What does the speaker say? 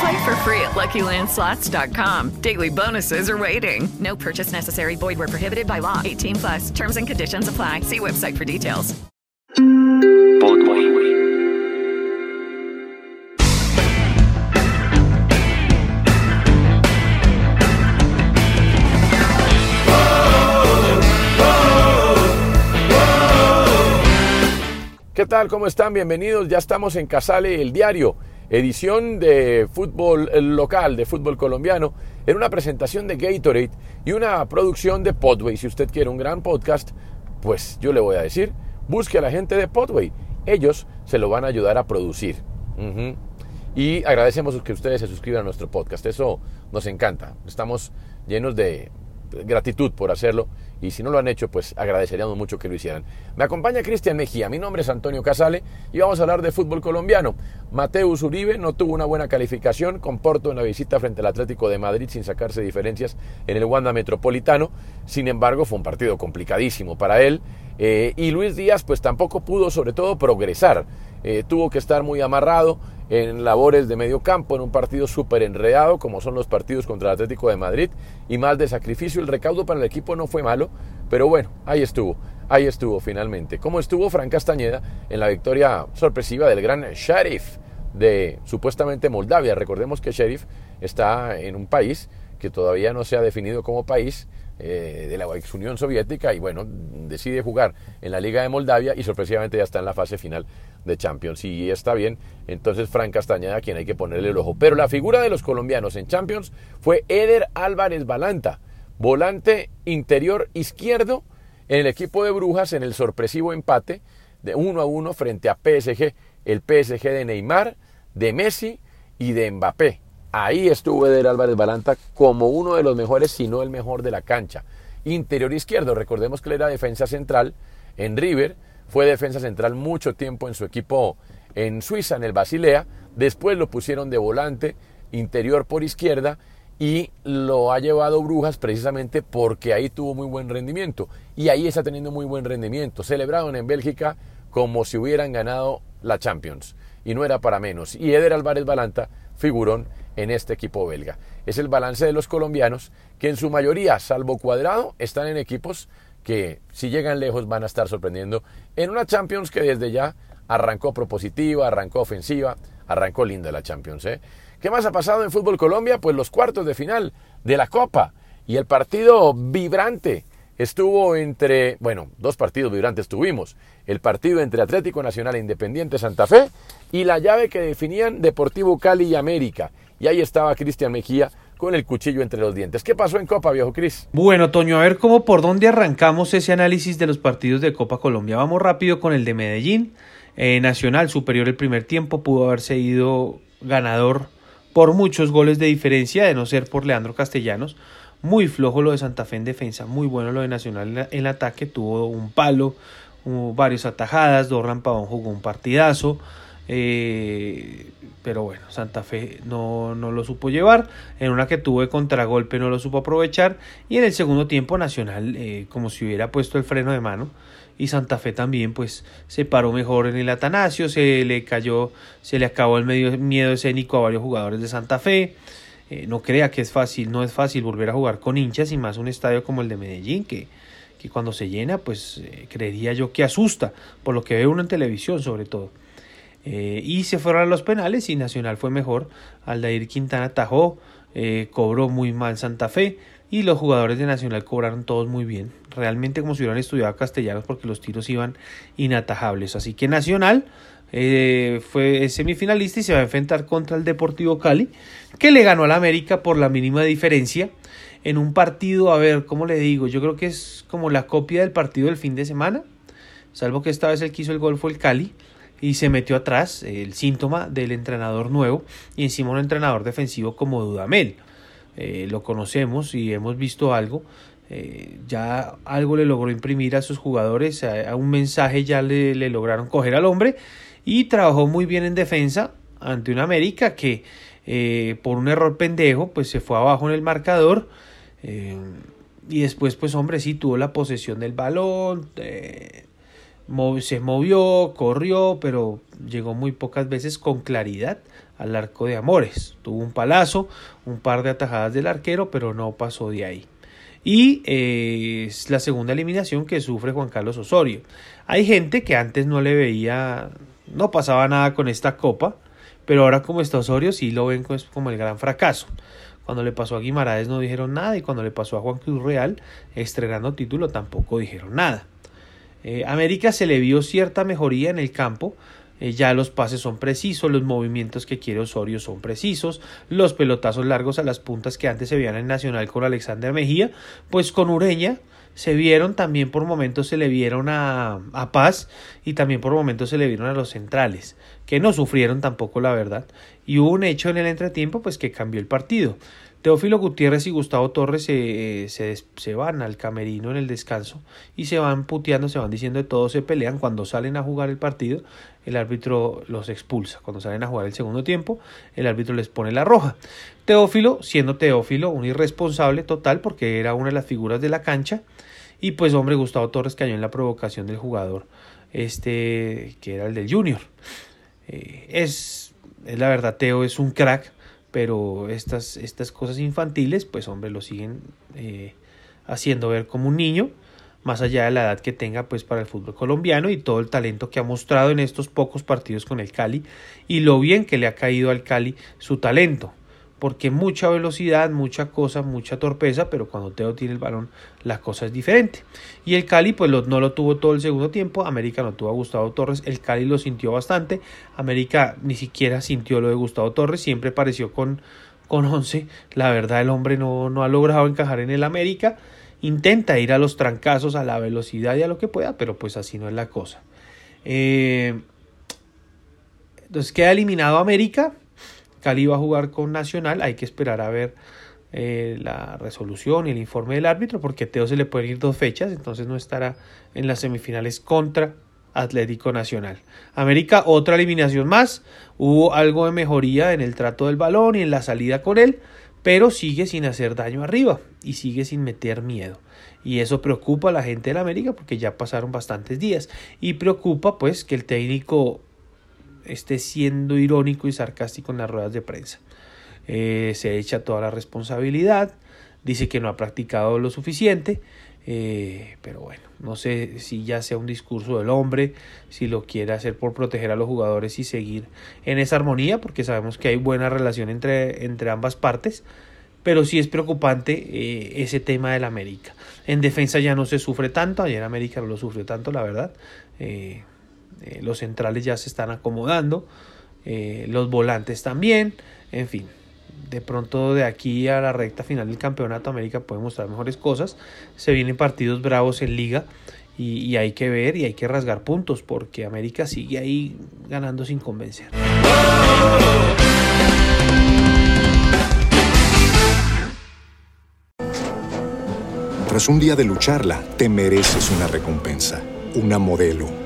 Play for free at LuckyLandSlots.com. Daily bonuses are waiting. No purchase necessary. Void where prohibited by law. 18 plus. Terms and conditions apply. See website for details. ¿Qué tal? ¿Cómo están? Bienvenidos. Ya estamos en Casale, el diario, edición de fútbol local, de fútbol colombiano, en una presentación de Gatorade y una producción de Podway. Si usted quiere un gran podcast, pues yo le voy a decir, busque a la gente de Podway. Ellos se lo van a ayudar a producir. Y agradecemos que ustedes se suscriban a nuestro podcast. Eso nos encanta. Estamos llenos de gratitud por hacerlo y si no lo han hecho, pues agradeceríamos mucho que lo hicieran. Me acompaña Cristian Mejía, mi nombre es Antonio Casale y vamos a hablar de fútbol colombiano. Mateus Uribe no tuvo una buena calificación con Porto en la visita frente al Atlético de Madrid sin sacarse diferencias en el Wanda Metropolitano. Sin embargo, fue un partido complicadísimo para él eh, y Luis Díaz pues tampoco pudo sobre todo progresar. Eh, tuvo que estar muy amarrado en labores de medio campo, en un partido súper enredado, como son los partidos contra el Atlético de Madrid, y más de sacrificio. El recaudo para el equipo no fue malo, pero bueno, ahí estuvo, ahí estuvo finalmente. Como estuvo Fran Castañeda en la victoria sorpresiva del gran Sheriff de supuestamente Moldavia. Recordemos que Sheriff está en un país que todavía no se ha definido como país, eh, de la ex Unión Soviética y bueno, decide jugar en la Liga de Moldavia y sorpresivamente ya está en la fase final de Champions. Y está bien, entonces Fran Castañeda quien hay que ponerle el ojo. Pero la figura de los colombianos en Champions fue Eder Álvarez Balanta, volante interior izquierdo en el equipo de Brujas en el sorpresivo empate de 1 a 1 frente a PSG, el PSG de Neymar, de Messi y de Mbappé. Ahí estuvo Eder Álvarez Balanta como uno de los mejores, si no el mejor de la cancha. Interior izquierdo, recordemos que él era defensa central en River, fue defensa central mucho tiempo en su equipo en Suiza, en el Basilea, después lo pusieron de volante, interior por izquierda, y lo ha llevado Brujas precisamente porque ahí tuvo muy buen rendimiento, y ahí está teniendo muy buen rendimiento, celebraron en Bélgica como si hubieran ganado la Champions, y no era para menos, y Eder Álvarez Balanta, figurón en este equipo belga. Es el balance de los colombianos que en su mayoría, salvo cuadrado, están en equipos que si llegan lejos van a estar sorprendiendo en una Champions que desde ya arrancó propositiva, arrancó ofensiva, arrancó linda la Champions. ¿eh? ¿Qué más ha pasado en Fútbol Colombia? Pues los cuartos de final de la Copa y el partido vibrante estuvo entre, bueno, dos partidos vibrantes tuvimos, el partido entre Atlético Nacional e Independiente Santa Fe y la llave que definían Deportivo Cali y América. Y ahí estaba Cristian Mejía con el cuchillo entre los dientes. ¿Qué pasó en Copa, viejo Cris? Bueno, Toño, a ver cómo por dónde arrancamos ese análisis de los partidos de Copa Colombia. Vamos rápido con el de Medellín. Eh, Nacional superior el primer tiempo, pudo haberse ido ganador por muchos goles de diferencia, de no ser por Leandro Castellanos. Muy flojo lo de Santa Fe en defensa, muy bueno lo de Nacional en, ataque, tuvo un palo, hubo varias atajadas, Dorlan Pavón jugó un partidazo. Eh, pero bueno, Santa Fe no, no, lo supo llevar. En una que tuvo contragolpe no lo supo aprovechar. Y en el segundo tiempo Nacional, eh, como si hubiera puesto el freno de mano. Y Santa Fe también, pues se paró mejor en el Atanasio. Se le cayó, se le acabó el medio miedo escénico a varios jugadores de Santa Fe. Eh, no crea que es fácil, no es fácil volver a jugar con hinchas y más un estadio como el de Medellín, que, que cuando se llena, pues creería yo que asusta, por lo que ve uno en televisión sobre todo. Eh, y se fueron a los penales y Nacional fue mejor. Aldair Quintana atajó, eh, cobró muy mal Santa Fe. y los jugadores de Nacional cobraron todos muy bien, realmente como si hubieran estudiado castellanos porque los tiros iban inatajables. Así que Nacional eh, fue semifinalista y se va a enfrentar contra el Deportivo Cali, que le ganó al América por la mínima diferencia en un partido, a ver, ¿cómo le digo? Yo creo que es como la copia del partido del fin de semana, salvo que esta vez el que hizo el gol fue el Cali y se metió atrás el síntoma del entrenador nuevo y encima un entrenador defensivo como Dudamel. Eh, lo conocemos y hemos visto algo. Eh, ya algo le logró imprimir a sus jugadores, a, un mensaje ya le, lograron coger al hombre y trabajó muy bien en defensa ante una América que eh, por un error pendejo pues se fue abajo en el marcador y después pues hombre sí tuvo la posesión del balón se movió, corrió, pero llegó muy pocas veces con claridad al arco de Amores. Tuvo un palazo, un par de atajadas del arquero, pero no pasó de ahí. Y eh, es la segunda eliminación que sufre Juan Carlos Osorio. Hay gente que antes no le veía, no pasaba nada con esta copa, pero ahora como está Osorio sí lo ven pues, como el gran fracaso. Cuando le pasó a Guimaraes no dijeron nada y cuando le pasó a Juan Cruz Real estrenando título tampoco dijeron nada. Eh, América se le vio cierta mejoría en el campo, eh, ya los pases son precisos, los movimientos que quiere Osorio son precisos, los pelotazos largos a las puntas que antes se veían en Nacional con Alexander Mejía, pues con Ureña se vieron también por momentos se le vieron a, a Paz y también por momentos se le vieron a los centrales, que no sufrieron tampoco la verdad. Y hubo un hecho en el entretiempo pues que cambió el partido. Teófilo Gutiérrez y Gustavo Torres se, se, van al camerino en el descanso y se van puteando, se van diciendo de todo, se pelean. Cuando salen a jugar el partido, el árbitro los expulsa. Cuando salen a jugar el segundo tiempo, el árbitro les pone la roja. Teófilo, siendo Teófilo un irresponsable total porque era una de las figuras de la cancha, y pues hombre, Gustavo Torres cayó en la provocación del jugador, este que era el del Junior. Eh, es, es la verdad, Teo es un crack pero estas, estas cosas infantiles, pues hombre, lo siguen eh, haciendo ver como un niño, más allá de la edad que tenga pues para el fútbol colombiano y todo el talento que ha mostrado en estos pocos partidos con el Cali y lo bien que le ha caído al Cali su talento porque mucha velocidad, mucha cosa, mucha torpeza, pero cuando Teo tiene el balón la cosa es diferente. Y el Cali pues no lo tuvo todo el segundo tiempo, América no tuvo a Gustavo Torres, el Cali lo sintió bastante, América ni siquiera sintió lo de Gustavo Torres, siempre pareció con, con 11, la verdad el hombre no, no ha logrado encajar en el América, intenta ir a los trancazos, a la velocidad y a lo que pueda, pero pues así no es la cosa. Eh, entonces queda eliminado América, Cali va a jugar con Nacional, hay que esperar a ver eh, la resolución y el informe del árbitro, porque Teo se le pueden ir dos fechas, entonces no estará en las semifinales contra Atlético Nacional. América, otra eliminación más, hubo algo de mejoría en el trato del balón y en la salida con él, pero sigue sin hacer daño arriba y sigue sin meter miedo. Y eso preocupa a la gente de América porque ya pasaron bastantes días. Y preocupa pues que el técnico esté siendo irónico y sarcástico en las ruedas de prensa. Eh, se echa toda la responsabilidad, dice que no ha practicado lo suficiente, eh, pero bueno, no sé si ya sea un discurso del hombre, si lo quiere hacer por proteger a los jugadores y seguir en esa armonía, porque sabemos que hay buena relación entre, entre ambas partes, pero sí es preocupante eh, ese tema del América. En defensa ya no se sufre tanto, ayer América no lo sufrió tanto, la verdad. Los centrales ya se están acomodando, eh, los volantes también, en fin. De pronto de aquí a la recta final del Campeonato América puede mostrar mejores cosas. Se vienen partidos bravos en liga y hay que ver y hay que rasgar puntos porque América sigue ahí ganando sin convencer. Tras un día de lucharla, te mereces una recompensa, una modelo